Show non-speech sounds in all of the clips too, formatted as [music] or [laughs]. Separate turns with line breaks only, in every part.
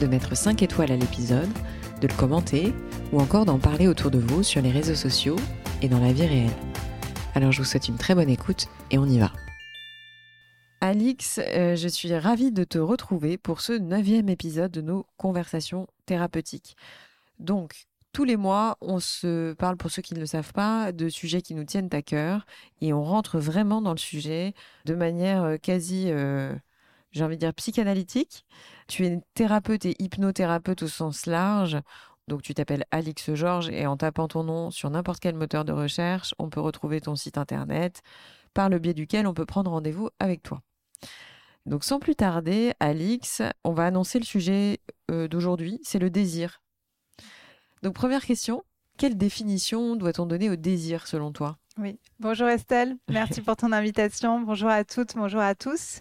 de mettre 5 étoiles à l'épisode, de le commenter ou encore d'en parler autour de vous sur les réseaux sociaux et dans la vie réelle. Alors je vous souhaite une très bonne écoute et on y va. Alix, euh, je suis ravie de te retrouver pour ce neuvième épisode de nos conversations thérapeutiques. Donc, tous les mois, on se parle, pour ceux qui ne le savent pas, de sujets qui nous tiennent à cœur et on rentre vraiment dans le sujet de manière euh, quasi, euh, j'ai envie de dire, psychanalytique. Tu es thérapeute et hypnothérapeute au sens large. Donc tu t'appelles Alix Georges et en tapant ton nom sur n'importe quel moteur de recherche, on peut retrouver ton site internet par le biais duquel on peut prendre rendez-vous avec toi. Donc sans plus tarder, Alix, on va annoncer le sujet euh, d'aujourd'hui, c'est le désir. Donc première question, quelle définition doit-on donner au désir selon toi?
Oui, bonjour Estelle, merci [laughs] pour ton invitation, bonjour à toutes, bonjour à tous.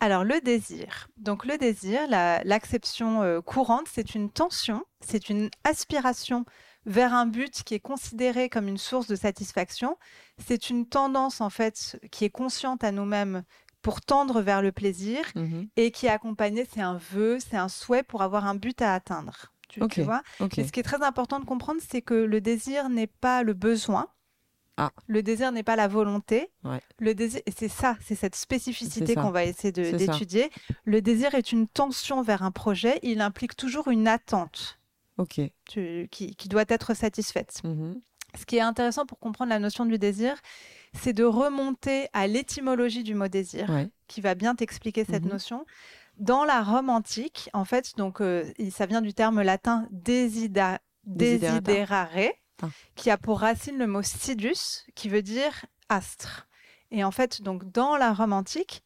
Alors le désir, donc le désir, l'acception euh, courante, c'est une tension, c'est une aspiration vers un but qui est considéré comme une source de satisfaction. C'est une tendance en fait qui est consciente à nous-mêmes pour tendre vers le plaisir
Mhm.
et qui est accompagnée, c'est un vœu, c'est un souhait pour avoir un but à atteindre. Tu, vois? Et ce qui est très important de comprendre, c'est que le désir n'est pas le besoin.
Ah.
Le désir n'est pas la volonté.
Ouais.
Le désir, et c'est ça, c'est cette spécificité qu'on va essayer d'étudier. Le désir est une tension vers un projet. Il implique toujours une attente
Ok.
tu- qui, qui doit être satisfaite.
Mhm.
Ce qui est intéressant pour comprendre la notion du désir, c'est de remonter à l'étymologie du mot désir
Ouais.
qui va bien t'expliquer cette
Mhm.
notion. Dans la Rome antique, en fait, donc euh, ça vient du terme latin desiderare. Qui a pour racine le mot sidus, qui veut dire astre. Et en fait, donc dans la Rome antique,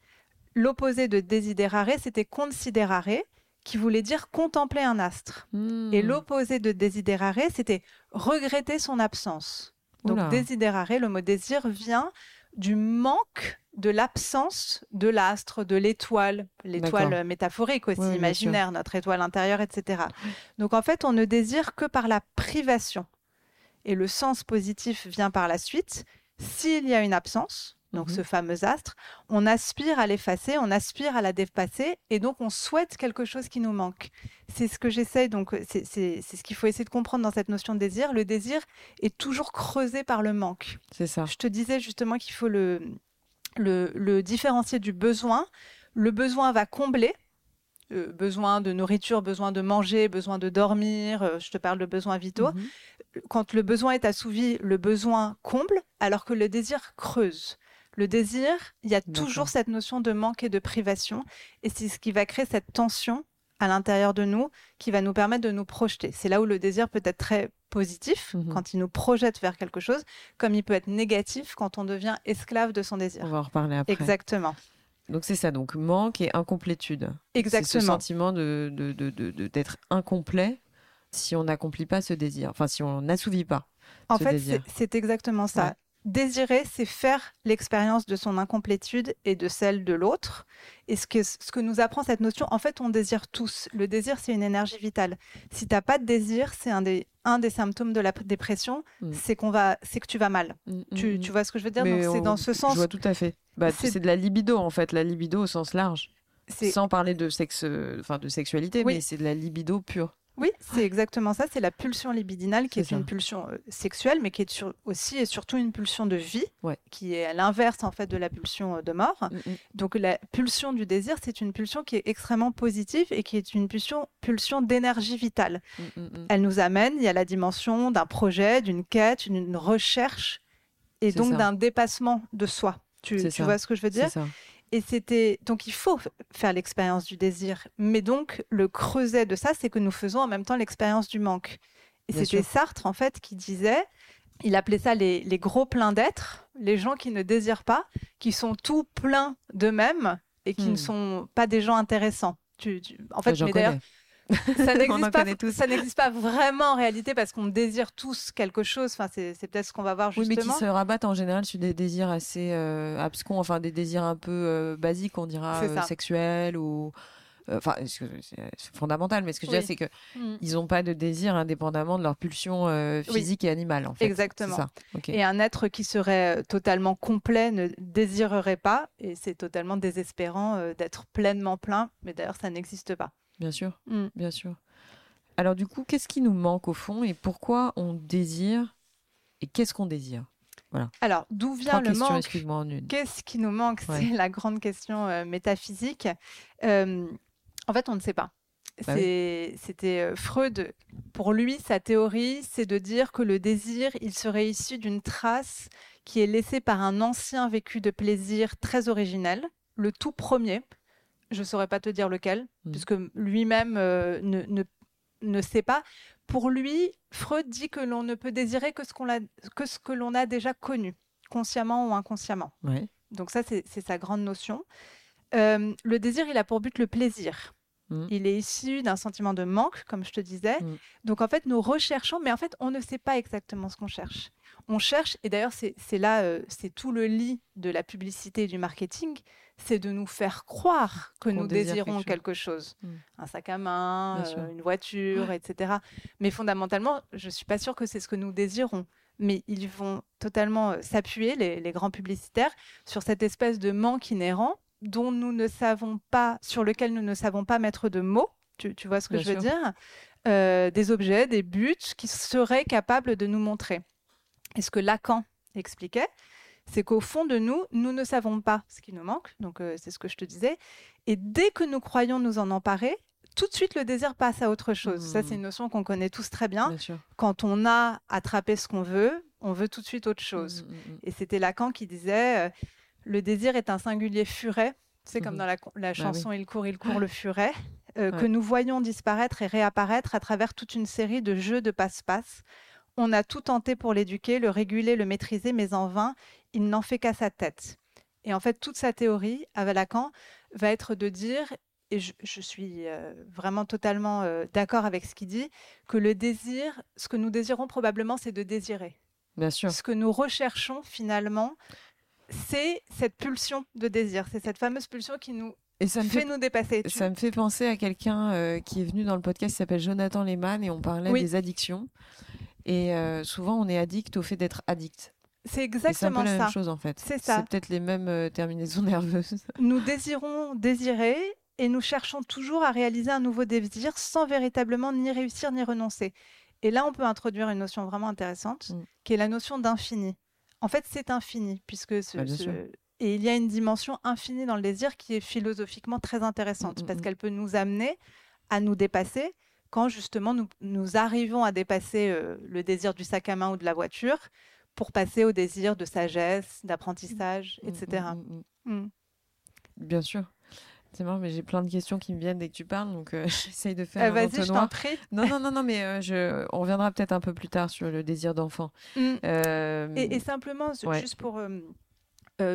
l'opposé de desiderare, c'était considerare, qui voulait dire contempler un astre. Et
Hmm.
l'opposé de desiderare, c'était regretter son absence. Donc
Oula.
desiderare, le mot désir vient du manque de l'absence de l'astre, de l'étoile, l'étoile métaphorique aussi, imaginaire, notre étoile intérieure, etc. Donc en fait, on ne désire que par la privation. Et le sens positif vient par la suite. S'il y a une absence, donc
Mhm.
ce fameux astre, on aspire à l'effacer, on aspire à la dépasser, et donc on souhaite quelque chose qui nous manque. C'est ce que j'essaye, donc c'est ce qu'il faut essayer de comprendre dans cette notion de désir. Le désir est toujours creusé par le manque.
C'est ça.
Je te disais justement qu'il faut le, le, le différencier du besoin. Le besoin va combler. Euh, besoin de nourriture, besoin de manger, besoin de dormir, euh, je te parle de besoins vitaux.
Mhm.
Quand le besoin est assouvi, le besoin comble, alors que le désir creuse. Le désir, il y a toujours cette notion de manque et de privation, et c'est ce qui va créer cette tension à l'intérieur de nous qui va nous permettre de nous projeter. C'est là où le désir peut être très positif,
Mhm.
quand il nous projette vers quelque chose, comme il peut être négatif quand on devient esclave de son
On
désir.
va en reparler après.
Exactement.
Donc c'est ça, donc manque et incomplétude. C'est ce
Exactement.
sentiment de, de- de- de- de- d'être incomplet si on n'accomplit pas ce désir, enfin si on n'assouvit pas.
En
ce
fait,
désir.
c'est c'est exactement ça.
Ouais.
Désirer, c'est faire l'expérience de son incomplétude et de celle de l'autre. Et ce que, ce que nous apprend cette notion, en fait, on désire tous. Le désir, c'est une énergie vitale. Si tu n'as pas de désir, c'est un des, un des symptômes de la dépression,
Mm.
c'est qu'on va, c'est que tu vas mal.
Mm,
Tu,
mm,
tu vois ce que je veux dire?
Mais
Donc, c'est dans ce
Je
sens.
vois tout à fait. Bah,
C'est-
c'est de la libido en fait, la libido au sens large.
c'est-
Sans parler de sexe, enfin de sexualité,
Oui.
mais c'est de la libido pure.
Oui, c'est exactement ça. C'est la pulsion libidinale qui est, une pulsion euh, sexuelle, mais qui est sur- aussi et surtout une pulsion de vie,
Ouais.
qui est à l'inverse en fait de la pulsion euh, de mort.
Mm, mm.
Donc la pulsion du désir, c'est une pulsion qui est extrêmement positive et qui est une pulsion, pulsion d'énergie vitale.
Mm.
Elle nous amène, il y a la dimension d'un projet, d'une quête, d'une recherche et donc d'un dépassement de soi. Tu, tu vois ce que je veux dire?
C'est ça.
Et c'était donc il faut faire l'expérience du désir, mais donc le creuset de ça, c'est que nous faisons en même temps l'expérience du manque. Et c'était. Sartre en fait qui disait, il appelait ça les, les gros pleins d'être, les gens qui ne désirent pas, qui sont tout pleins d'eux-mêmes et qui
Hmm.
ne sont pas des gens intéressants. Tu, tu- En fait, mais d'ailleurs. Ça [laughs] n'existe pas,
tous.
ça n'existe pas vraiment en réalité parce qu'on désire tous quelque chose. Enfin, c'est peut-être ce qu'on va voir
Oui, mais qui
justement.
se rabattent en général sur des désirs assez euh, abscons, enfin des désirs un peu euh, basiques, on dira euh, sexuels ou. Enfin, c'est fondamental, mais ce que je veux dire, c'est que
Mm.
ils n'ont pas de désir indépendamment de leur pulsion
Oui.
physique et animale, en fait.
Exactement.
Ça.
Et un être qui serait totalement complet ne désirerait pas, et c'est totalement désespérant d'être pleinement plein, mais d'ailleurs ça n'existe pas.
Bien sûr,
Mm.
bien sûr. Alors du coup, qu'est-ce qui nous manque au fond et pourquoi on désire et qu'est-ce qu'on désire?
Alors, d'où vient
Trois
le manque? Qu'est-ce qui nous manque?
Ouais.
C'est la grande question euh, métaphysique. Euh, en fait, on ne sait pas.
Bah oui.
C'était euh, Freud. Pour lui, sa théorie, c'est de dire que le désir, il serait issu d'une trace qui est laissée par un ancien vécu de plaisir très originel, le tout premier. Je ne saurais pas te dire lequel,
Mm.
puisque lui-même euh, ne, ne, ne sait pas. Pour lui, Freud dit que l'on ne peut désirer que ce qu'on a- que ce que l'on a déjà connu, consciemment ou inconsciemment. Donc ça, c'est c'est sa grande notion. Euh, le désir, il a pour but le plaisir.
Mhm.
Il est issu d'un sentiment de manque, comme je te disais.
Mhm.
Donc en fait, nous recherchons, mais en fait, on ne sait pas exactement ce qu'on cherche. On cherche, et d'ailleurs, c'est là, euh, c'est tout le lit de la publicité et du marketing, c'est de nous faire croire que nous désirons
quelque
quelque chose.
Mhm.
Un sac à main, euh, une voiture, etc. Mais fondamentalement, je ne suis pas sûre que c'est ce que nous désirons. Mais ils vont totalement euh, s'appuyer, les, les grands publicitaires, sur cette espèce de manque inhérent dont nous ne savons pas, sur lequel nous ne savons pas mettre de mots. Tu, tu vois ce que
Bien
je veux
sûr.
dire Euh, Des objets, des buts qui seraient capables de nous montrer. Et ce que Lacan expliquait, c'est qu'au fond de nous, nous ne savons pas ce qui nous manque. Donc, euh, c'est ce que je te disais. Et dès que nous croyons nous en emparer, tout de suite, le désir passe à autre chose. Ça, c'est une notion qu'on connaît tous très bien. Quand on a attrapé ce qu'on veut, on veut tout de suite autre chose.
Mm, mm, mm.
Et c'était Lacan qui disait euh, le désir est un singulier furet. C'est comme
Mhm.
dans la, la chanson Il court, il court, le furet, euh, que nous voyons disparaître et réapparaître à travers toute une série de jeux de passe-passe. On a tout tenté pour l'éduquer, le réguler, le maîtriser, mais en vain, il n'en fait qu'à sa tête. Et en fait, toute sa théorie, avec Lacan, va être de dire, et je, je suis euh, vraiment totalement euh, d'accord avec ce qu'il dit, que le désir, ce que nous désirons probablement, c'est de désirer
Bien sûr.
ce que nous recherchons finalement, c'est cette pulsion de désir. C'est cette fameuse pulsion qui nous
Et ça me
fait
fait
nous dépasser.
Ça me fait penser à quelqu'un euh, qui est venu dans le podcast qui s'appelle Jonathan Lehmann et on parlait
Oui.
des addictions. Et euh, souvent, on est addict au fait d'être addict.
C'est
c'est un peu
exactement
la
ça.
même chose en fait.
C'est ça.
C'est peut-être les mêmes euh, terminaisons nerveuses. [laughs]
Nous désirons désirer et nous cherchons toujours à réaliser un nouveau désir sans véritablement ni réussir ni renoncer. Et là, on peut introduire une notion vraiment intéressante,
Mm.
qui est la notion d'infini. En fait, c'est infini, puisque ce,
Bah,
ce- et il y a une dimension infinie dans le désir qui est philosophiquement très intéressante,
Mm, mm,
parce
mm.
qu'elle peut nous amener à nous dépasser quand justement nous, nous arrivons à dépasser euh, le désir du sac à main ou de la voiture pour passer au désir de sagesse, d'apprentissage, etc.
Bien sûr. C'est marrant, mais j'ai plein de questions qui me viennent dès que tu parles, donc euh, [laughs] j'essaye de faire
Euh,
un
Vas-y, je t'en prie. [laughs]
Non, non, non, non, mais euh, je... on reviendra peut-être un peu plus tard sur le désir d'enfant.
Mm.
Euh,
Et, et simplement,
ouais.
juste pour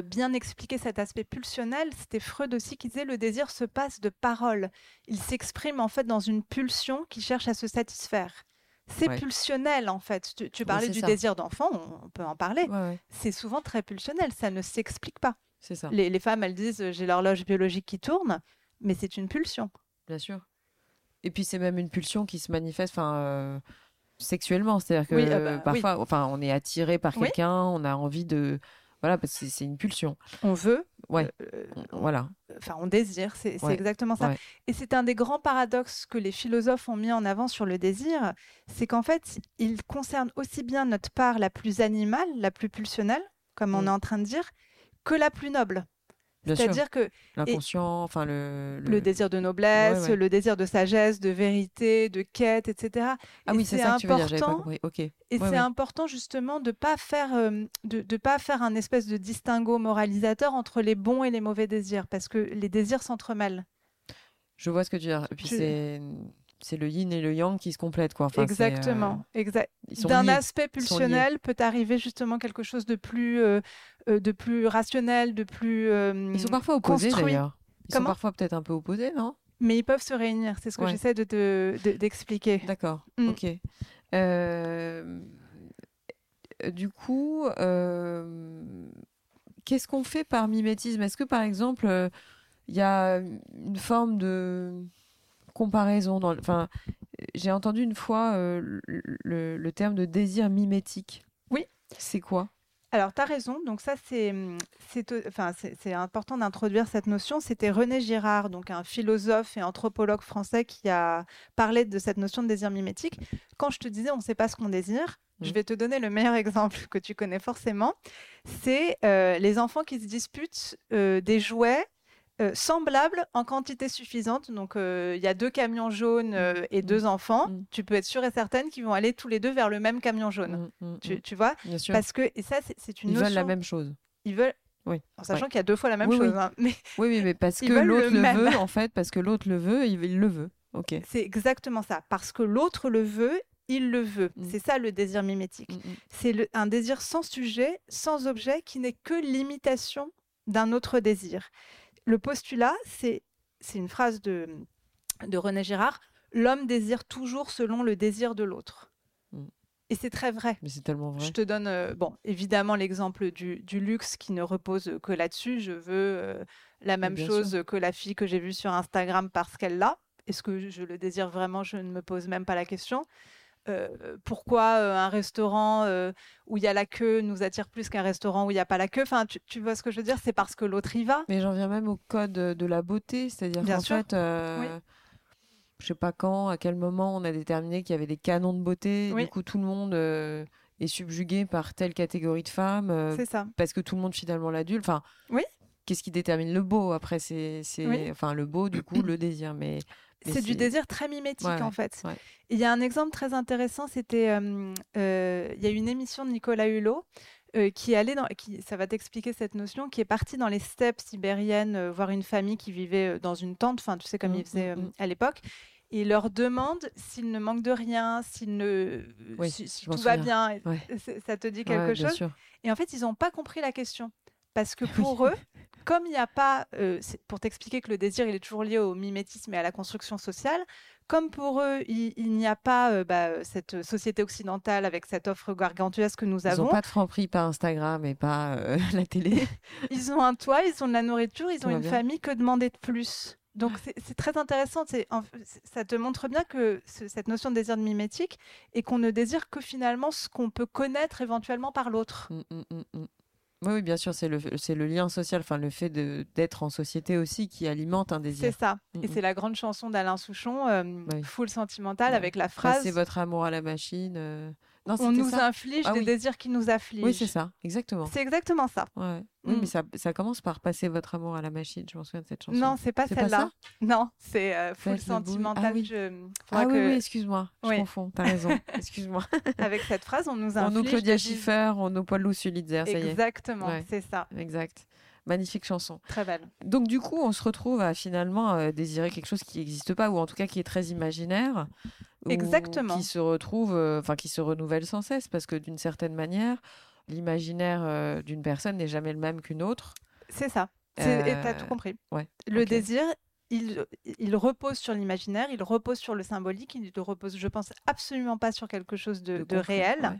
bien expliquer cet aspect pulsionnel, c'était Freud aussi qui disait le désir se passe de parole. Il s'exprime en fait dans une pulsion qui cherche à se satisfaire. C'est
Ouais.
pulsionnel en fait. Tu, tu parlais du
ça.
désir d'enfant, on, on peut en parler.
ouais, ouais,
C'est souvent très pulsionnel, ça ne s'explique pas.
C'est ça,
Les, les femmes, elles disent euh, j'ai l'horloge biologique qui tourne, mais c'est une pulsion.
bien sûr. Et puis c'est même une pulsion qui se manifeste, enfin, euh, sexuellement, c'est-à-dire que
Oui, ah bah, oui.
parfois, enfin, on est attiré par quelqu'un, on a envie de, voilà, parce que c'est- une pulsion.
On veut,
Ouais,
euh,
on- voilà.
enfin on désire, c'est
Ouais,
exactement ça.
ouais.
Et c'est un des grands paradoxes que les philosophes ont mis en avant sur le désir, c'est qu'en fait, il concerne aussi bien notre part la plus animale, la plus pulsionnelle, comme on
Mm.
est en train de dire, que la plus noble. C'est-à-dire que
L'inconscient, enfin le,
le... désir de noblesse,
Ouais, ouais.
le désir de sagesse, de vérité, de quête, etc.
Ah
Et
oui, c'est ça que tu veux dire. J'avais pas
important
compris. Ok.
Et
Ouais,
c'est important justement de pas faire euh, de, de pas faire un espèce de distinguo moralisateur entre les bons et les mauvais désirs parce que les désirs s'entremêlent.
Je vois ce que tu veux dire. Et puis c'est c'est le yin et le yang qui se complètent quoi. Enfin, euh,
Exactement. Exact.
sont
D'un aspect pulsionnel peut arriver justement quelque chose de plus euh, euh, de plus rationnel, de plus euh,
Ils sont parfois opposés d'ailleurs. Ils
Comment
sont parfois peut-être un peu opposés, non?
Mais ils peuvent se réunir, c'est ce que
Ouais.
j'essaie de d'expliquer.
D'accord,
Mm.
ok. Euh, Du coup, euh, qu'est-ce qu'on fait par mimétisme? Est-ce que par exemple, euh, il y a une forme de comparaison dans Enfin, j'ai entendu une fois euh, le, terme de désir mimétique.
Oui.
C'est quoi?
Alors, tu as raison. Donc, ça, c'est c'est, enfin, important d'introduire cette notion. C'était René Girard, donc un philosophe et anthropologue français qui a parlé de cette notion de désir mimétique. Quand je te disais on ne sait pas ce qu'on désire, je
Mhm.
vais te donner le meilleur [laughs] exemple que tu connais forcément. C'est euh, les enfants qui se disputent euh, des jouets. Euh, semblables en quantité suffisante. Donc, euh, il y a deux camions jaunes euh, et
Mhm.
deux enfants.
Mhm.
Tu peux être sûre et certaine qu'ils vont aller tous les deux vers le même camion jaune.
Mm, mm,
Tu,
mm.
tu vois
Bien sûr.
Parce que, et ça, c'est- une
Ils
notion.
veulent la même chose.
Ils veulent.
Oui.
En sachant
Ouais.
qu'il y a deux fois la même
Oui,
chose.
oui.
hein. Mais
Oui, oui, mais parce [laughs] que l'autre
le
veut, en fait, parce que l'autre le veut, il, il le veut. Ok.
c'est exactement ça. Parce que l'autre le veut, il le veut.
Mm.
C'est ça le désir mimétique.
Mm, mm.
C'est un désir sans sujet, sans objet, qui n'est que l'imitation d'un autre désir. Le postulat, c'est une phrase de, de René Girard L'homme désire toujours selon le désir de l'autre.
Mm.
Et c'est très vrai.
Mais c'est tellement vrai.
Je te donne, euh, bon, évidemment, l'exemple du, du luxe qui ne repose que là-dessus. Je veux euh, la même
bien
chose que la fille que j'ai vue sur Instagram parce qu'elle l'a. Est-ce que je le désire vraiment? Je ne me pose même pas la question. Euh, pourquoi euh, un restaurant euh, où il y a la queue nous attire plus qu'un restaurant où il n'y a pas la queue? Enfin, tu, tu vois ce que je veux dire? C'est parce que l'autre y va.
Mais j'en viens même au code de la beauté, c'est-à-dire qu'en fait, euh, je sais pas quand, à quel moment on a déterminé qu'il y avait des canons de beauté.
Oui.
Du coup, tout le monde est subjugué par telle catégorie de femmes
C'est ça.
parce que tout le monde finalement l'adulte. Enfin,
Oui.
Qu'est-ce qui détermine le beau? Après, c'est,
Oui.
enfin, le beau, du coup, le désir. Mais
C'est du désir très mimétique
Ouais,
en fait.
ouais.
Il y a un exemple très intéressant, c'était, euh, euh, il y a une émission de Nicolas Hulot euh, qui est allé dans, qui, ça va t'expliquer cette notion, qui est parti dans les steppes sibériennes euh, voir une famille qui vivait dans une tente, enfin tu sais comme
Mm,
il faisait
mm,
euh,
mm.
à l'époque. Et il leur demande s'il ne manque de rien, s'il ne,
Oui,
si, tout va bien.
Ouais.
Ça te dit quelque chose
sûr.
Et en fait, ils n'ont pas compris la question. Parce que [laughs] pour eux, comme il n'y a pas, euh, pour t'expliquer que le désir, il est toujours lié au mimétisme et à la construction sociale, comme pour eux, il, il n'y a pas euh, bah, cette société occidentale avec cette offre gargantuesque que nous
Ils
avons,
n'ont pas de franc prix par Instagram et pas euh, [laughs] la télé. [laughs]
ils ont un toit, ils ont de la nourriture, ils
Tout
ont une
bien.
famille, que demander de plus? Donc c'est très intéressant, ça te montre bien que ce- cette notion de désir de mimétique et qu'on ne désire que finalement ce qu'on peut connaître éventuellement par l'autre.
Mm, mm, mm, mm. Oui, oui, bien sûr, c'est le, c'est le lien social, enfin le fait de, d'être en société aussi qui alimente un
C'est
désir.
ça.
Mm,
Et
mm.
c'est la grande chanson d'Alain Souchon, euh,
Oui.
Full Sentimental,
Ouais.
avec la phrase
Passer votre amour à la machine. euh. Non,
On nous
ça
inflige
Ah
des
oui.
désirs qui nous affligent.
Oui, c'est ça, exactement.
C'est exactement ça.
Ouais. Oui,
Mm.
mais ça, ça commence par passer votre amour à la machine. Je m'en souviens de cette chanson.
Non, c'est pas celle-là. non, c'est euh, Full. Sentimental.
Ah oui.
je-
Ah oui, excuse-moi. Je confonds. T'as raison. [laughs] excuse-moi.
Avec cette phrase, on nous
On
inflige.
nous Claudia Schiffer, on nous Paul Sulitzer, ça y est.
Exactement,
Ouais.
c'est ça.
Exact. Magnifique chanson.
Très belle.
Donc du coup, on se retrouve à finalement euh, désirer quelque chose qui n'existe pas, ou en tout cas qui est très imaginaire. Ou
Exactement.
Qui se retrouve, euh, enfin qui se renouvelle sans cesse, parce que d'une certaine manière, l'imaginaire euh, d'une personne n'est jamais le même qu'une autre.
C'est ça. Et
Euh,
t'as tout compris.
ouais,
Le désir, il, il repose sur l'imaginaire, il repose sur le symbolique, il ne repose, je pense, absolument pas sur quelque chose de, de
concret,
réel.
ouais.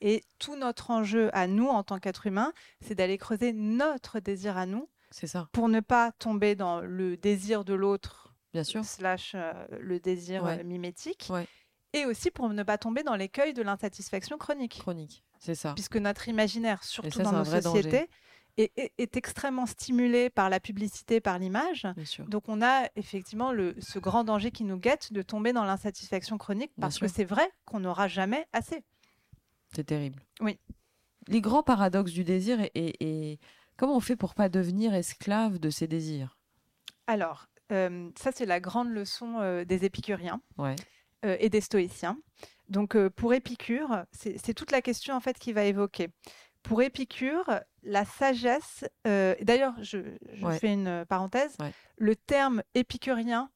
Et tout notre enjeu à nous, en tant qu'être humain, c'est d'aller creuser notre désir à nous
C'est ça,
pour ne pas tomber dans le désir de l'autre
bien sûr.
slash euh, le désir
Ouais.
euh, mimétique.
Ouais.
Et aussi pour ne pas tomber dans l'écueil de l'insatisfaction chronique.
Chronique, c'est ça.
Puisque notre imaginaire, surtout
ça,
dans nos sociétés, est, est- est extrêmement stimulé par la publicité, par l'image. Donc on a effectivement le, ce grand danger qui nous guette de tomber dans l'insatisfaction chronique parce que c'est vrai qu'on n'aura jamais assez.
C'est terrible.
Oui.
Les grands paradoxes du désir et, et- et comment on fait pour pas devenir esclave de ses désirs?
Alors, ça c'est la grande leçon des épicuriens
Ouais.
et des stoïciens. Donc pour Épicure, c'est toute la question en fait qu'il va évoquer. Pour Épicure, la sagesse, d'ailleurs je, je
Ouais.
fais une parenthèse,
Ouais.
le terme épicurien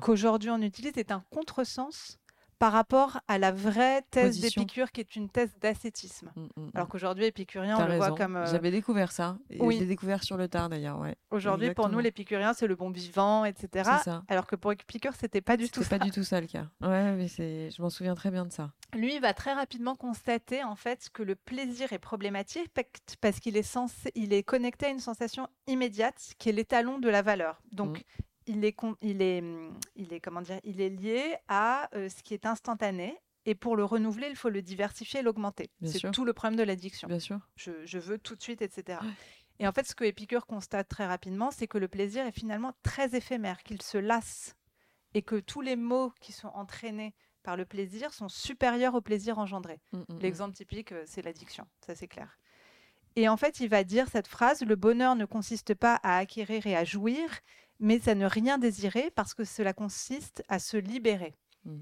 qu'aujourd'hui on utilise est un contresens par rapport à la vraie thèse d'Épicure qui est une thèse d'ascétisme.
Mm, mm,
Alors qu'aujourd'hui, épicurien, on le voit comme. euh,
J'avais découvert ça. Et
oui.
Je l'ai découvert sur le tard d'ailleurs, ouais.
Aujourd'hui, pour nous, l'épicurien, c'est le bon vivant, etc.
Ça.
Alors que pour Épicure, c'était pas du tout ça.
pas du tout ça le cas. Ouais, mais c'est, je m'en souviens très bien de ça.
Lui, il va très rapidement constater en fait que le plaisir est problématique parce qu'il est il est connecté à une sensation immédiate qui est l'étalon de la valeur. Donc,
Mm.
Il est, con- il est, hum, il est comment dire, il est lié à euh, ce qui est instantané. Et pour le renouveler, il faut le diversifier et l'augmenter. C'est tout le problème de l'addiction.
Bien sûr.
je, je veux tout de suite, etc. Et en fait, ce que Épicure constate très rapidement, c'est que le plaisir est finalement très éphémère, qu'il se lasse et que tous les maux qui sont entraînés par le plaisir sont supérieurs au plaisir engendré.
Mm, mm.
L'exemple typique, euh, c'est l'addiction, ça c'est clair. Et en fait, il va dire cette phrase, le bonheur ne consiste pas à acquérir et à jouir, mais à ne rien désirer parce que cela consiste à se libérer.
Mm.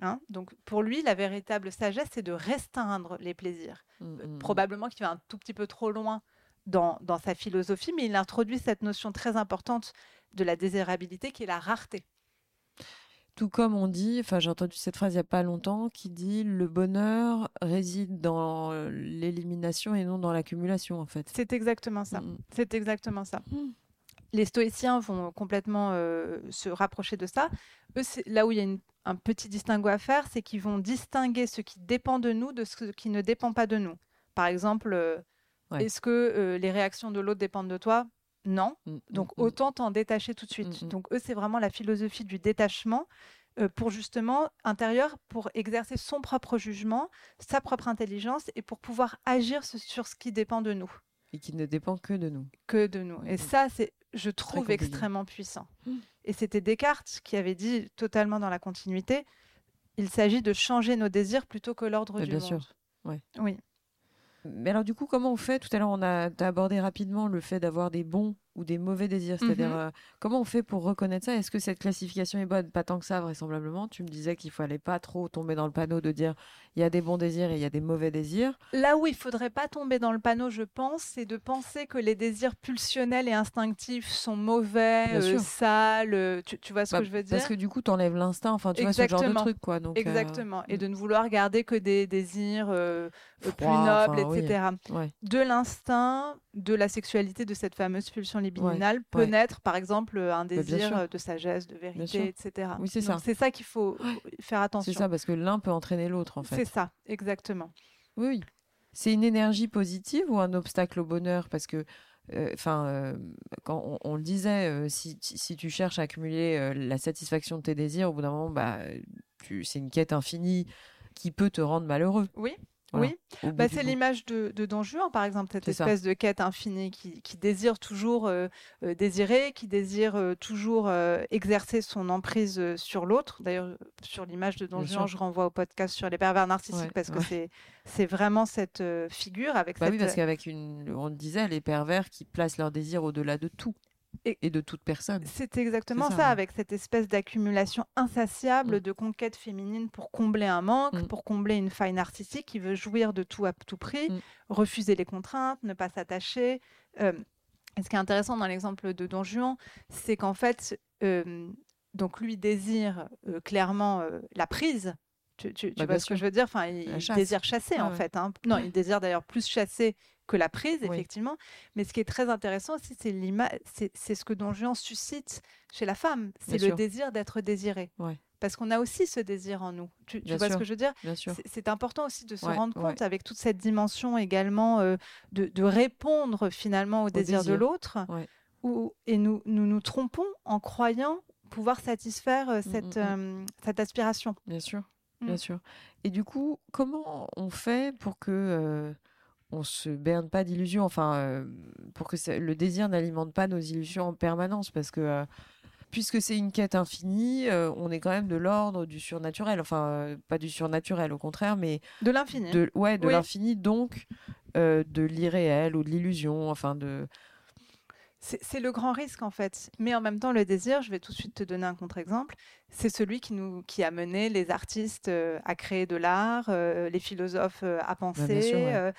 Hein Donc pour lui, la véritable sagesse, c'est de restreindre les plaisirs
Mm, mm,
probablement qu'il va un tout petit peu trop loin dans, dans sa philosophie, mais il introduit cette notion très importante de la désirabilité qui est la rareté.
Tout comme on dit, enfin j'ai entendu cette phrase il n'y a pas longtemps, qui dit le bonheur réside dans l'élimination et non dans l'accumulation en fait.
C'est exactement ça. C'est exactement ça. Les stoïciens vont complètement euh, se rapprocher de ça. Eux, là où il y a une- un petit distinguo à faire, c'est qu'ils vont distinguer ce qui dépend de nous de ce qui ne dépend pas de nous. Par exemple, euh,
Ouais.
est-ce que euh, les réactions de l'autre dépendent de toi? Non.
Mm,
Donc
mm, mm.
autant t'en détacher tout de suite. Donc eux, c'est vraiment la philosophie du détachement euh, pour justement intérieur, pour exercer son propre jugement, sa propre intelligence et pour pouvoir agir sur ce qui dépend de nous,
Et qui ne dépend que de nous.
que de nous. Et ça, c'est, je trouve, extrêmement puissant.
Mm.
Et c'était Descartes qui avait dit totalement dans la continuité, il s'agit de changer nos désirs plutôt que l'ordre du
bien
monde.
sûr. Ouais.
Oui.
Mais alors du coup, comment on fait? Tout à l'heure, on a abordé rapidement le fait d'avoir des bons ou des mauvais désirs. C'est-à-dire,
Mhm.
euh, comment on fait pour reconnaître ça? Est-ce que cette classification est bonne? Pas tant que ça, vraisemblablement. Tu me disais qu'il fallait pas trop tomber dans le panneau de dire il y a des bons désirs et il y a des mauvais désirs.
Là où il faudrait pas tomber dans le panneau, je pense, c'est de penser que les désirs pulsionnels et instinctifs sont mauvais, euh, sales. euh, Tu, tu vois ce
Bah,
que je veux dire?
Parce que du coup, t'enlèves l'instinct. Enfin, tu vois ce genre de
Exactement.
truc, quoi. Donc, euh,
Exactement. Et
mm.
de ne vouloir garder que des désirs plus nobles,
enfin, oui.
etc.
ouais.
De l'instinct, de la sexualité, de cette fameuse pulsion libidinale, peut
ouais.
naître, par exemple, un
bien
désir euh, de sagesse, de vérité, etc.
Oui, c'est ça.
C'est ça qu'il faut faire attention.
C'est ça, parce que l'un peut entraîner l'autre, en
C'est
fait.
ça, exactement.
Oui, oui. C'est une énergie positive ou un obstacle au bonheur? Parce que, enfin, quand on, on le disait, euh, si, si tu cherches à accumuler euh, la satisfaction de tes désirs, au bout d'un moment, bah, c'est une quête infinie qui peut te rendre malheureux.
Oui.
Voilà.
Oui, Bah, c'est l'image de, de Don Juan, par exemple, cette
ça.
espèce de quête infinie qui, qui désire toujours euh, euh, désirer, qui désire euh, toujours euh, exercer son emprise sur l'autre. D'ailleurs, sur l'image de Don Juan, je renvoie au podcast sur les pervers narcissiques
Ouais,
parce que
ouais.
c'est c'est vraiment cette figure avec
Bah
cette...
oui, parce qu'avec une, on disait, les pervers qui placent leurs désirs au-delà de tout
Et-
et, de toute personne.
C'est exactement
ça,
avec cette espèce d'accumulation insatiable
Mm.
de conquête féminine pour combler un manque,
Mm.
pour combler une faille narcissique qui veut jouir de tout à tout prix,
Mm.
refuser les contraintes, ne pas s'attacher. Euh, et ce qui est intéressant dans l'exemple de Don Juan, c'est qu'en fait, euh, donc lui désire euh, clairement euh, la prise. Tu, tu- tu
Bah,
vois ce que je veux dire? Enfin, il désire chasser en
Ouais, ouais.
fait. hein. Non, il désire d'ailleurs plus chasser que la prise,
Oui.
effectivement. Mais ce qui est très intéressant aussi, c'est l'ima- c'est ce que Don Juan suscite chez la femme. C'est le
sûr.
désir d'être désiré.
Ouais.
Parce qu'on a aussi ce désir en nous. Tu, vois ce que je veux dire? C'est- important aussi de se
Ouais,
rendre
ouais.
compte avec toute cette dimension également euh, de, de répondre finalement au, désir, de l'autre. Et nous, nous nous trompons en croyant pouvoir satisfaire euh, cette,
mm,
euh, cette aspiration.
Bien sûr, bien sûr. Et du coup, comment on fait pour que on se berne pas d'illusions, enfin, euh, pour que ça- le désir n'alimente pas nos illusions en permanence, parce que euh, puisque c'est une quête infinie, euh, on est quand même de l'ordre du surnaturel, enfin, pas du surnaturel, au contraire, mais
De l'infini.
de, ouais, de
Oui.
l'infini, donc de l'irréel ou de l'illusion, enfin de.
C'est le grand risque en fait. Mais en même temps, le désir, je vais tout de suite te donner un contre-exemple, c'est celui qui, nous, qui a mené les artistes euh, à créer de l'art, euh, les philosophes euh, à penser.
sûr, ouais.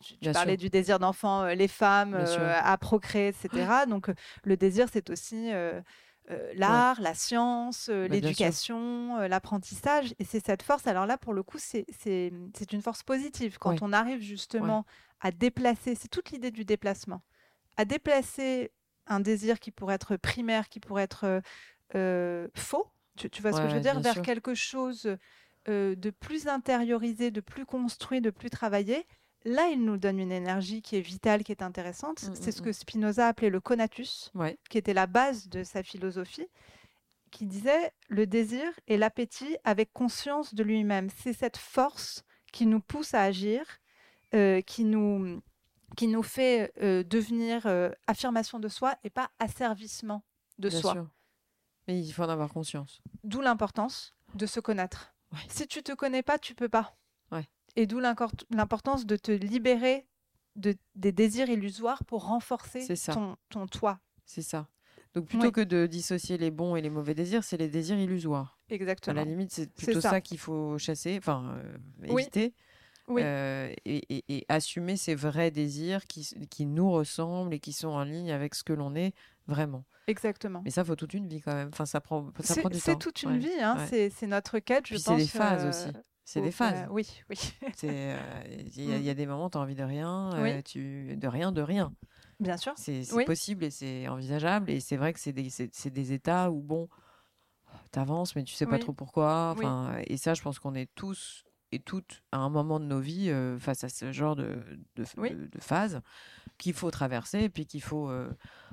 tu parlais
sûr.
du désir d'enfant, les femmes à procréer, etc. [gasps] Donc le désir, c'est aussi... l'art, la science,
Bah,
l'éducation, l'apprentissage. Et c'est cette force. Alors là, pour le coup, c'est une force positive. Quand
Ouais.
on arrive justement à déplacer, c'est toute l'idée du déplacement, à déplacer un désir qui pourrait être primaire, qui pourrait être euh, euh, faux, tu, tu vois ce que je veux dire, vers
sûr.
quelque chose euh, de plus intériorisé, de plus construit, de plus travaillé. Là, il nous donne une énergie qui est vitale, qui est intéressante.
Mm,
c'est
mm,
ce que Spinoza appelait le conatus
Ouais.
qui était la base de sa philosophie, qui disait le désir et l'appétit avec conscience de lui-même. C'est cette force qui nous pousse à agir, euh, qui, nous, qui nous fait euh, devenir euh, affirmation de soi et pas asservissement de
Bien
soi.
sûr. Mais il faut en avoir conscience.
D'où l'importance de se connaître.
Ouais.
Si tu te connais pas, tu peux pas.
Ouais.
Et d'où l'importance de te libérer de, des désirs illusoires pour renforcer
ça.
ton, ton toi.
C'est ça. Donc plutôt
Oui.
que de dissocier les bons et les mauvais désirs, c'est les désirs illusoires. À
Exactement.
la limite, c'est plutôt ça,
ça.
qu'il faut chasser, enfin euh, éviter,
Oui.
Euh, et, et- et assumer ces vrais désirs qui, qui nous ressemblent et qui sont en ligne avec ce que l'on est vraiment.
Exactement.
Mais ça, faut toute une vie quand même. Enfin, ça prend, ça
C'est
prend du
c'est
temps.
toute une
Ouais.
vie, hein.
ouais.
c'est c'est notre quête, je
Puis
pense.
c'est des phases
euh,
aussi. C'est
au-
des phases.
euh, oui, oui. [laughs]
C'est, euh, Il y, a- y a des moments, tu as envie de rien,
Oui.
euh, tu, de rien, de rien.
Bien sûr.
C'est c'est
Oui.
possible et c'est envisageable. Et c'est vrai que c'est des, c'est- c'est des états où, bon, t'avances, mais tu sais pas trop pourquoi. Et ça, je pense qu'on est tous et toutes à un moment de nos vies euh, face à ce genre de, de,
Oui.
de- de phase qu'il faut traverser et puis qu'il faut.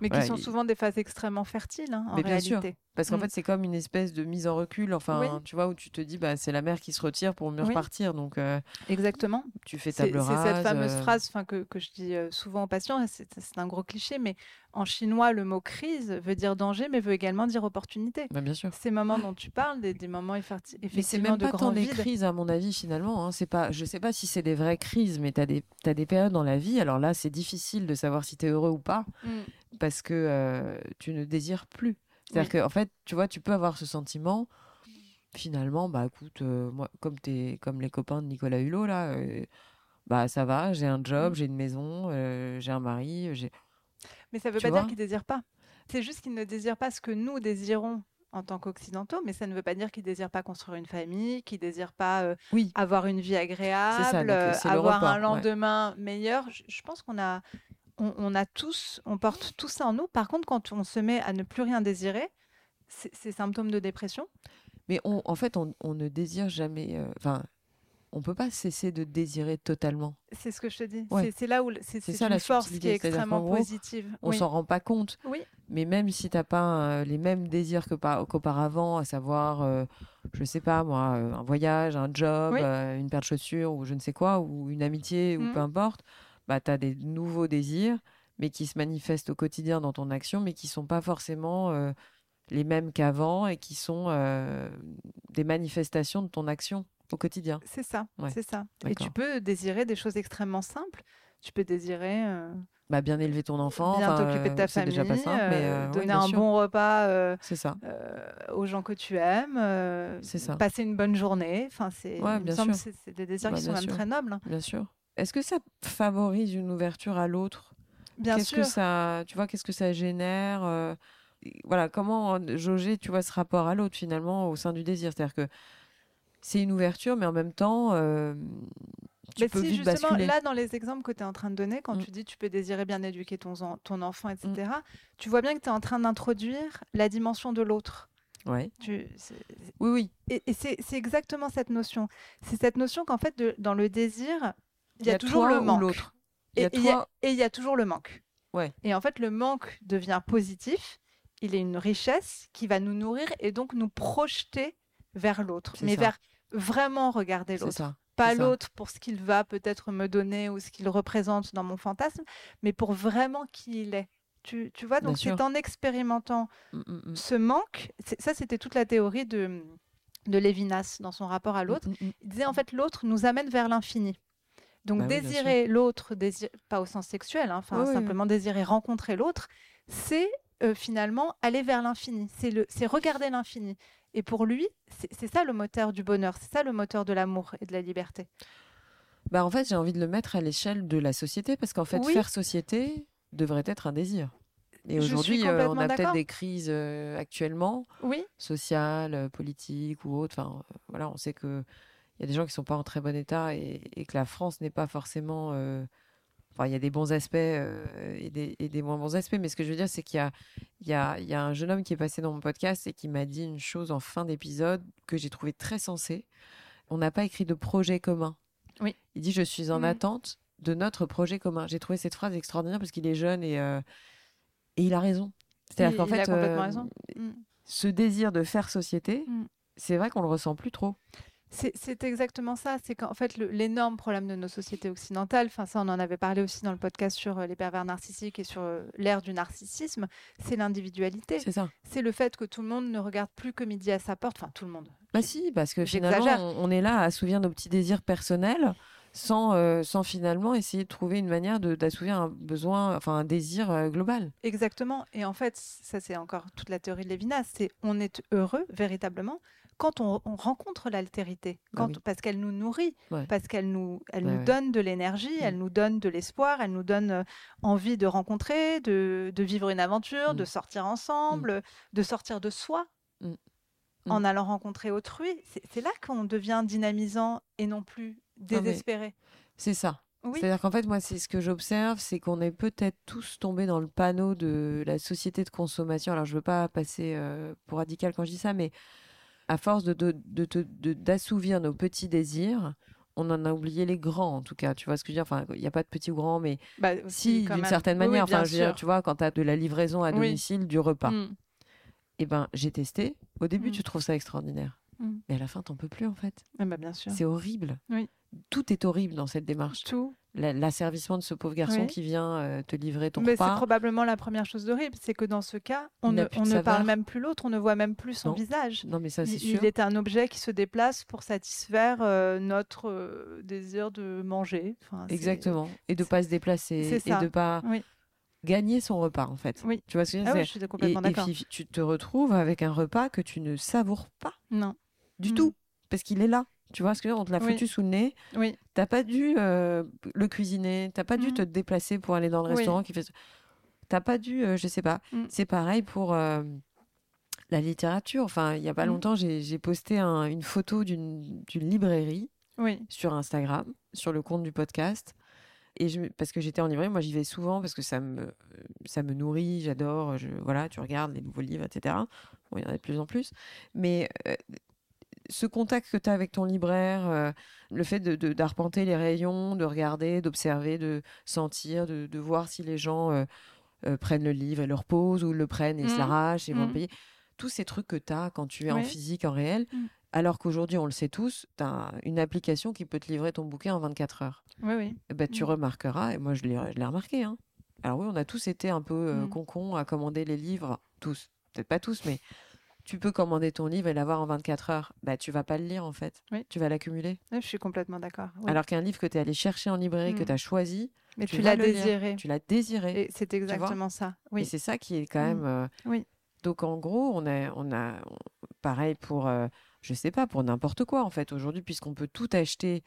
Mais qui sont
il-
souvent des phases extrêmement fertiles, hein, en
Mais bien sûr.
réalité.
Parce qu'en
Mm.
fait, c'est comme une espèce de mise en recul, enfin,
Oui.
tu vois, où tu te dis, bah, c'est la mer qui se retire pour mieux
Oui.
repartir. Donc, euh,
Exactement.
tu fais
C'est
table
c'est
rase.
cette fameuse
euh,
phrase 'fin, que, que je dis euh, souvent aux patients, c'est c'est un gros cliché, mais en chinois, le mot crise veut dire danger, mais veut également dire opportunité.
bah, bien sûr.
Ces moments dont tu parles, des, des moments effarti-
Mais c'est
effectivement
même
de
pas tant des crises, à mon avis, finalement. Hein. C'est pas, je sais pas si c'est des vraies crises, mais tu as des, t'as des périodes dans la vie. Alors là, c'est difficile de savoir si tu es heureux ou pas,
Mm.
Parce que euh, tu ne désires plus. C'est-à-dire
Oui.
que, en fait, tu vois, tu peux avoir ce sentiment. Finalement, bah écoute, euh, moi, comme, t'es, comme les copains de Nicolas Hulot, là, euh, bah ça va, j'ai un job,
Mm.
j'ai une maison, j'ai un mari, j'ai.
Mais ça ne veut
Tu
pas dire qu'ils ne désirent pas. C'est juste qu'ils ne désirent pas ce que nous désirons en tant qu'occidentaux, mais ça ne veut pas dire qu'ils ne désirent pas construire une famille, qu'ils ne désirent pas euh,
Oui,
avoir une vie agréable,
donc,
avoir un
ouais.
lendemain meilleur. Je, je pense qu'on a, on, on a tous, on porte tout ça en nous. Par contre, quand on se met à ne plus rien désirer, c'est symptôme de dépression.
mais on, en fait, on, on ne désire jamais. euh, Enfin, on peut pas cesser de désirer totalement.
C'est ce que je te dis.
Ouais.
C'est- là où c'est une
la
force qui est extrêmement
gros,
positive.
On
oui.
s'en rend pas compte.
oui,
Mais même si t'as pas euh, les mêmes désirs que qu'auparavant, à savoir, euh, je sais pas moi, euh, un voyage, un job,
Oui.
euh, une paire de chaussures ou je ne sais quoi, ou une amitié ou
Mhm.
peu importe, bah t'as des nouveaux désirs, mais qui se manifestent au quotidien dans ton action, mais qui sont pas forcément euh, les mêmes qu'avant et qui sont euh, des manifestations de ton action au quotidien.
c'est ça.
Ouais.
C'est ça. Et tu peux désirer des choses extrêmement simples. Tu peux désirer euh,
Bah bien élever ton enfant,
bien t'occuper de ta famille,
déjà pas simple, mais ouais,
donner un
sûr.
bon repas
ça.
aux gens que tu aimes,
ça.
passer une bonne journée. Enfin, c'est,
Ouais,
il me
bien
semble
sûr.
que c'est, des désirs
Bah,
qui sont même
sûr.
très nobles. hein.
Bien sûr. Est-ce que ça favorise une ouverture à l'autre?
Bien
Qu'est-ce
sûr.
que ça, tu vois, qu'est-ce que ça génère euh, Voilà, comment jauger, tu vois, ce rapport à l'autre finalement au sein du désir? C'est-à-dire que c'est une ouverture, mais en même temps, euh, tu
Mais
peux
si,
vite
justement,
basculer.
là, dans les exemples que tu es en train de donner, quand
Mm.
tu dis tu peux désirer bien éduquer ton, en- ton enfant, etc., tu vois bien que tu es en train d'introduire la dimension de l'autre.
Ouais.
Tu-
Oui, oui.
Et, et c'est, c'est exactement cette notion. C'est cette notion qu'en fait, de- dans le désir, il y a, toujours le manque. Et il y a-
toi.
et il y a toujours le manque.
Ouais.
Et en fait, le manque devient positif. Il est une richesse qui va nous nourrir et donc nous projeter vers l'autre, mais
ça.
vers vraiment regarder l'autre. Pas l'autre pour ce qu'il va peut-être me donner ou ce qu'il représente dans mon fantasme, mais pour vraiment qui il est. Tu, tu vois, donc c'est en expérimentant
Mm, mm, mm.
ce manque, ça c'était toute la théorie de, de Lévinas dans son rapport à l'autre. Il disait en fait l'autre nous amène vers l'infini. Donc
Bah oui,
désirer l'autre, désir- pas au sens sexuel, hein, enfin
Oui, oui,
simplement désirer rencontrer l'autre, c'est euh, finalement aller vers l'infini. C'est le, regarder l'infini. Et pour lui, c'est ça le moteur du bonheur, c'est ça le moteur de l'amour et de la liberté.
Bah, en fait, j'ai envie de le mettre à l'échelle de la société parce qu'en fait, faire société devrait être un désir. Et aujourd'hui, euh, on a peut-être des crises euh, actuellement,
Oui,
sociales, politiques ou autres. Enfin, voilà, on sait que il y a des gens qui sont pas en très bon état et, et que la France n'est pas forcément. euh, Enfin, il y a des bons aspects euh, et, des, et des moins bons aspects, mais ce que je veux dire, c'est qu'il y a, il y, a, il y a un jeune homme qui est passé dans mon podcast et qui m'a dit une chose en fin d'épisode que j'ai trouvé très sensée. On n'a pas écrit de projet commun.
Oui.
Il dit Je suis en
Mhm.
attente de notre projet commun. J'ai trouvé cette phrase extraordinaire parce qu'il est jeune et, euh, et il a raison. C'est-à-dire qu'en fait,
a complètement raison. Mm.
ce désir de faire société,
Mm.
c'est vrai qu'on le ressent plus trop.
C'est exactement ça. C'est qu'en fait, l'énorme problème de nos sociétés occidentales, enfin ça, on en avait parlé aussi dans le podcast sur euh, les pervers narcissiques et sur euh, l'ère du narcissisme, c'est l'individualité.
C'est ça.
C'est le fait que tout le monde ne regarde plus comme midi à sa porte. Enfin, tout le monde.
Bah si, parce que finalement, on, on est là à assouvir nos petits désirs personnels sans, euh, sans finalement essayer de trouver une manière d'assouvir un besoin, enfin un désir global.
Exactement. Et en fait, ça c'est encore toute la théorie de Lévinas. C'est on est heureux véritablement quand on, on rencontre l'altérité,
Bah oui.
parce qu'elle nous nourrit,
Ouais.
parce qu'elle nous, elle nous
ouais.
donne de l'énergie, elle nous donne de l'espoir, elle nous donne euh, envie de rencontrer, de, de vivre une aventure,
Mm.
de sortir ensemble, de sortir de soi.
Mm.
En allant rencontrer autrui, c'est là qu'on devient dynamisant et non plus désespéré.
C'est ça.
Oui,
C'est-à-dire qu'en fait, moi, c'est ce que j'observe, c'est qu'on est peut-être tous tombés dans le panneau de la société de consommation. Alors, je veux pas passer euh, pour radical quand je dis ça, mais à force de, d'assouvir nos petits désirs, on en a oublié les grands, en tout cas. Tu vois ce que je veux dire? Enfin, il n'y a pas de petits ou grands, mais
Bah,
si, d'une certaine
Oui,
manière.
bien
enfin, je veux dire,
sûr.
tu vois, quand tu as de la livraison à
Oui.
domicile du repas,
Mm.
eh ben, j'ai testé. Au début,
Mm.
tu trouves ça extraordinaire.
Mm.
Mais à la fin, t'en peux plus, en fait.
Ah bah, bien sûr.
C'est horrible.
Oui.
Tout est horrible dans cette démarche.
Tout.
La- L'asservissement de ce pauvre garçon
Oui.
qui vient euh, te livrer ton
Mais c'est probablement la première chose d'horrible, c'est que dans ce cas, on ne, on ne parle même plus l'autre, on ne voit même plus son
Non.
visage.
Non, mais ça, c'est
Il,
sûr.
il est un objet qui se déplace pour satisfaire euh, notre euh, désir de manger. Enfin,
Exactement. Et de pas se déplacer. Et de pas
Oui.
gagner son repas, en fait.
Oui.
Tu vois ce que je veux
Ah
dire
oui,
C'est-
je suis complètement
et, puis, tu te retrouves avec un repas que tu ne savoures pas
Non.
Du
Mm.
tout. Parce qu'il est là. Tu vois ce que je veux dire On te l'a
Oui.
foutu sous le nez.
Oui.
T'as pas dû euh, le cuisiner. T'as pas dû
Mhm.
te déplacer pour aller dans le
Oui.
restaurant qui fait. T'as pas dû, euh, je sais pas.
Mm.
C'est pareil pour euh, la littérature. Enfin, il y a pas
Mm.
longtemps, j'ai posté un- une photo d'une librairie
Oui.
sur Instagram, sur le compte du podcast. Et je, parce que j'étais en librairie, moi j'y vais souvent parce que ça me, ça me nourrit, j'adore. Je, voilà, tu regardes les nouveaux livres, etc. Bon, il y en a de plus en plus. Mais euh, ce contact que tu as avec ton libraire, euh, le fait de, d'arpenter les rayons, de regarder, d'observer, de sentir, de, de voir si les gens euh, euh, prennent le livre et le reposent ou le prennent et se
Mhm.
l'arrachent et vont le
Mhm.
payer. Tous ces trucs que tu as quand tu es en physique, en réel,
Mhm.
alors qu'aujourd'hui, on le sait tous, tu as une application qui peut te livrer ton bouquin en 24 heures.
Oui, oui.
Ben, tu
Mhm.
remarqueras, et moi je l'ai, remarqué, hein. alors oui, on a tous été un peu concons à commander les livres, tous, peut-être pas tous, mais tu peux commander ton livre et l'avoir en 24 heures. Bah, tu vas pas le lire en fait,
Oui.
tu vas l'accumuler.
Oui, Je suis complètement d'accord. oui.
Alors qu'un livre que tu es allé chercher en librairie, que
Mhm.
tu as choisi,
Mais
tu
l'as désiré.
tu l'as désiré.
C'est exactement ça.
Et c'est ça qui est quand
Mhm.
même. euh,
Oui.
Donc en gros, on a, on a pareil pour, euh, je sais pas, pour n'importe quoi en fait aujourd'hui, puisqu'on peut tout acheter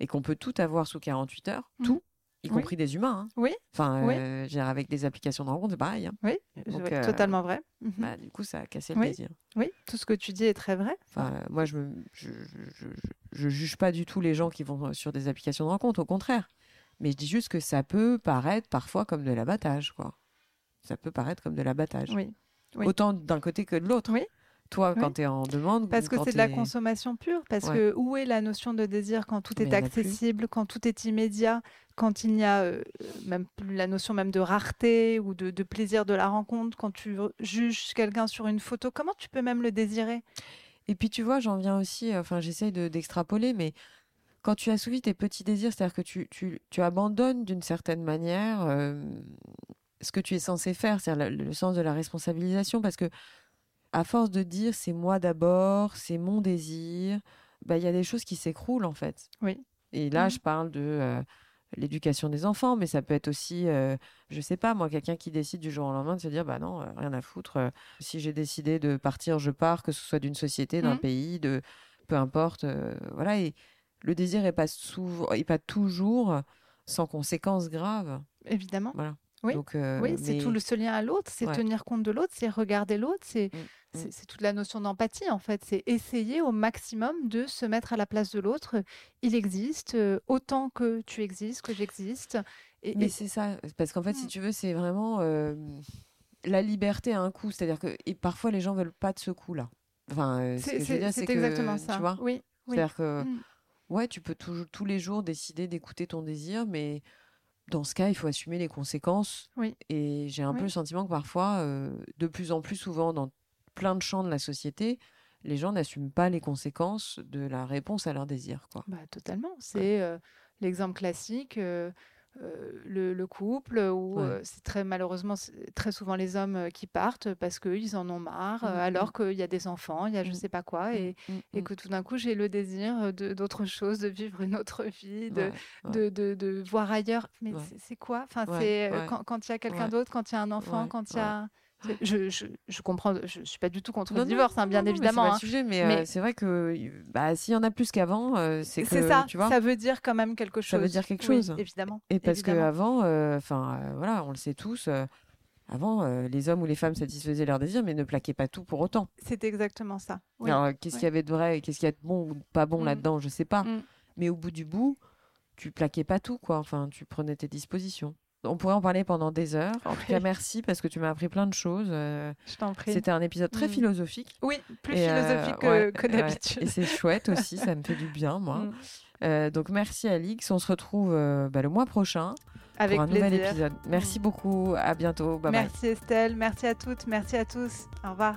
et qu'on peut tout avoir sous 48 heures,
Mhm.
tout, y
Oui.
compris des humains. hein.
Oui.
Enfin, euh, avec des applications de rencontre, c'est pareil. hein.
Oui,
Donc, euh,
totalement vrai. Mhm.
Bah, du coup, ça a cassé le
Oui.
désir.
Oui, tout ce que tu dis est très vrai.
Enfin, euh, moi, je, me, je, je, juge pas du tout les gens qui vont sur des applications de rencontre, au contraire. Mais je dis juste que ça peut paraître parfois comme de l'abattage, quoi. Ça peut paraître comme de l'abattage.
Oui. Oui.
Autant d'un côté que de l'autre.
Oui.
Toi,
Oui.
quand tu es en demande.
Parce que c'est de la consommation pure. Parce
Ouais.
que où est la notion de désir quand tout est accessible, quand tout est immédiat, quand il n'y a euh, même plus la notion même de rareté ou de, de plaisir de la rencontre, quand tu juges quelqu'un sur une photo, comment tu peux même le désirer?
Et puis tu vois, j'en viens aussi, euh, enfin j'essaye de- d'extrapoler, mais quand tu assouvis tes petits désirs, c'est-à-dire que tu, tu, tu abandonnes d'une certaine manière euh, ce que tu es censé faire, c'est-à-dire le, le sens de la responsabilisation, parce que à force de dire c'est moi d'abord, c'est mon désir, bah, il y a des choses qui s'écroulent en fait.
Oui.
Et là,
Mhm.
je parle de euh, l'éducation des enfants, mais ça peut être aussi, euh, je sais pas, moi, quelqu'un qui décide du jour au lendemain de se dire, bah non, euh, rien à foutre. euh, si j'ai décidé de partir, je pars, que ce soit d'une société, d'un
Mhm.
pays, de peu importe. voilà. Et le désir est pas souvent, pas toujours sans conséquences graves.
Évidemment.
Voilà.
Oui,
Donc, euh,
oui c'est tout le, ce lien à l'autre, c'est
Ouais.
tenir compte de l'autre, c'est regarder l'autre, c'est
Mm, mm.
c'est toute la notion d'empathie en fait, c'est essayer au maximum de se mettre à la place de l'autre. Il existe euh, autant que tu existes, que j'existe. Et,
Mais
et-
c'est ça, parce qu'en fait, si
Mm.
tu veux, c'est vraiment euh, la liberté a un coût. C'est-à-dire que et parfois, les gens veulent pas de ce coup-là. Enfin, euh, ce
c'est exactement ça.
tu vois,
oui, oui.
c'est-à-dire que, ouais, tu peux toujours, tous les jours décider d'écouter ton désir, mais dans ce cas, il faut assumer les conséquences.
Oui.
Et j'ai un peu le sentiment que parfois, euh, de plus en plus souvent, dans plein de champs de la société, les gens n'assument pas les conséquences de la réponse à leur désir, quoi.
Bah, totalement. C'est euh, l'exemple classique, euh, le, le couple où
Ouais.
euh, c'est très malheureusement très souvent les hommes euh, qui partent parce qu'ils en ont marre, euh,
Mm,
alors qu'il y a des enfants, il y a je
Mm.
sais pas quoi, et,
Mm,
et
mm.
que tout d'un coup j'ai le désir d'autre chose, de vivre une autre vie, de,
Ouais, ouais.
de, de, de voir ailleurs. Mais c'est- quoi? Enfin, c'est euh, quand il y a quelqu'un d'autre, quand il y a un enfant, quand il y a. Je, je, je comprends, je suis pas du tout contre
Non,
le
non,
divorce, hein, bien
non,
évidemment.
C'est
hein.
sujet, mais,
Mais-
euh, c'est vrai que bah, s'il y en a plus qu'avant, euh, c'est que
ça,
tu vois.
ça veut dire quand même quelque chose.
Ça veut dire quelque
Oui,
chose.
évidemment.
Et parce qu'avant, enfin voilà, on le sait tous, euh, avant, euh, les hommes ou les femmes satisfaisaient leurs désirs, mais ne plaquaient pas tout pour autant.
C'est exactement ça. Oui.
Alors, euh, qu'est-ce qu'il y avait de vrai qu'est-ce qu'il y a de bon ou de pas bon
Mm.
là-dedans, je sais pas.
Mm.
Mais au bout du bout, tu plaquais pas tout, quoi. Enfin, tu prenais tes dispositions. On pourrait en parler pendant des heures. En tout cas, merci parce que tu m'as appris plein de choses. euh,
Je t'en prie.
C'était un épisode très
Mm.
philosophique.
Oui, plus
Et, euh,
philosophique que,
ouais,
que
ouais.
d'habitude.
Et c'est chouette aussi, ça me fait du bien, moi.
Mm.
Euh, donc merci Alix, on se retrouve euh, bah, le mois prochain
Avec
pour un
plaisir.
nouvel épisode. Merci beaucoup, à bientôt, bye bye.
Merci Estelle, merci à toutes, merci à tous. Au revoir.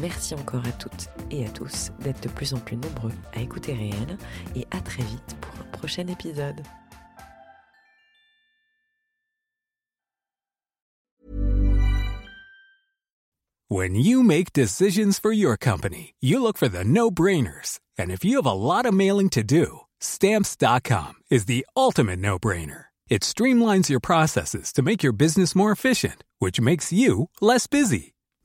Merci encore à toutes et à tous d'être de plus en plus nombreux à écouter Réel et à très vite pour un prochain épisode.
When you make decisions for your company, you look for the no brainers. And if you have a lot of mailing to do, stamps.com is the ultimate no brainer. It streamlines your processes to make your business more efficient, which makes you less busy.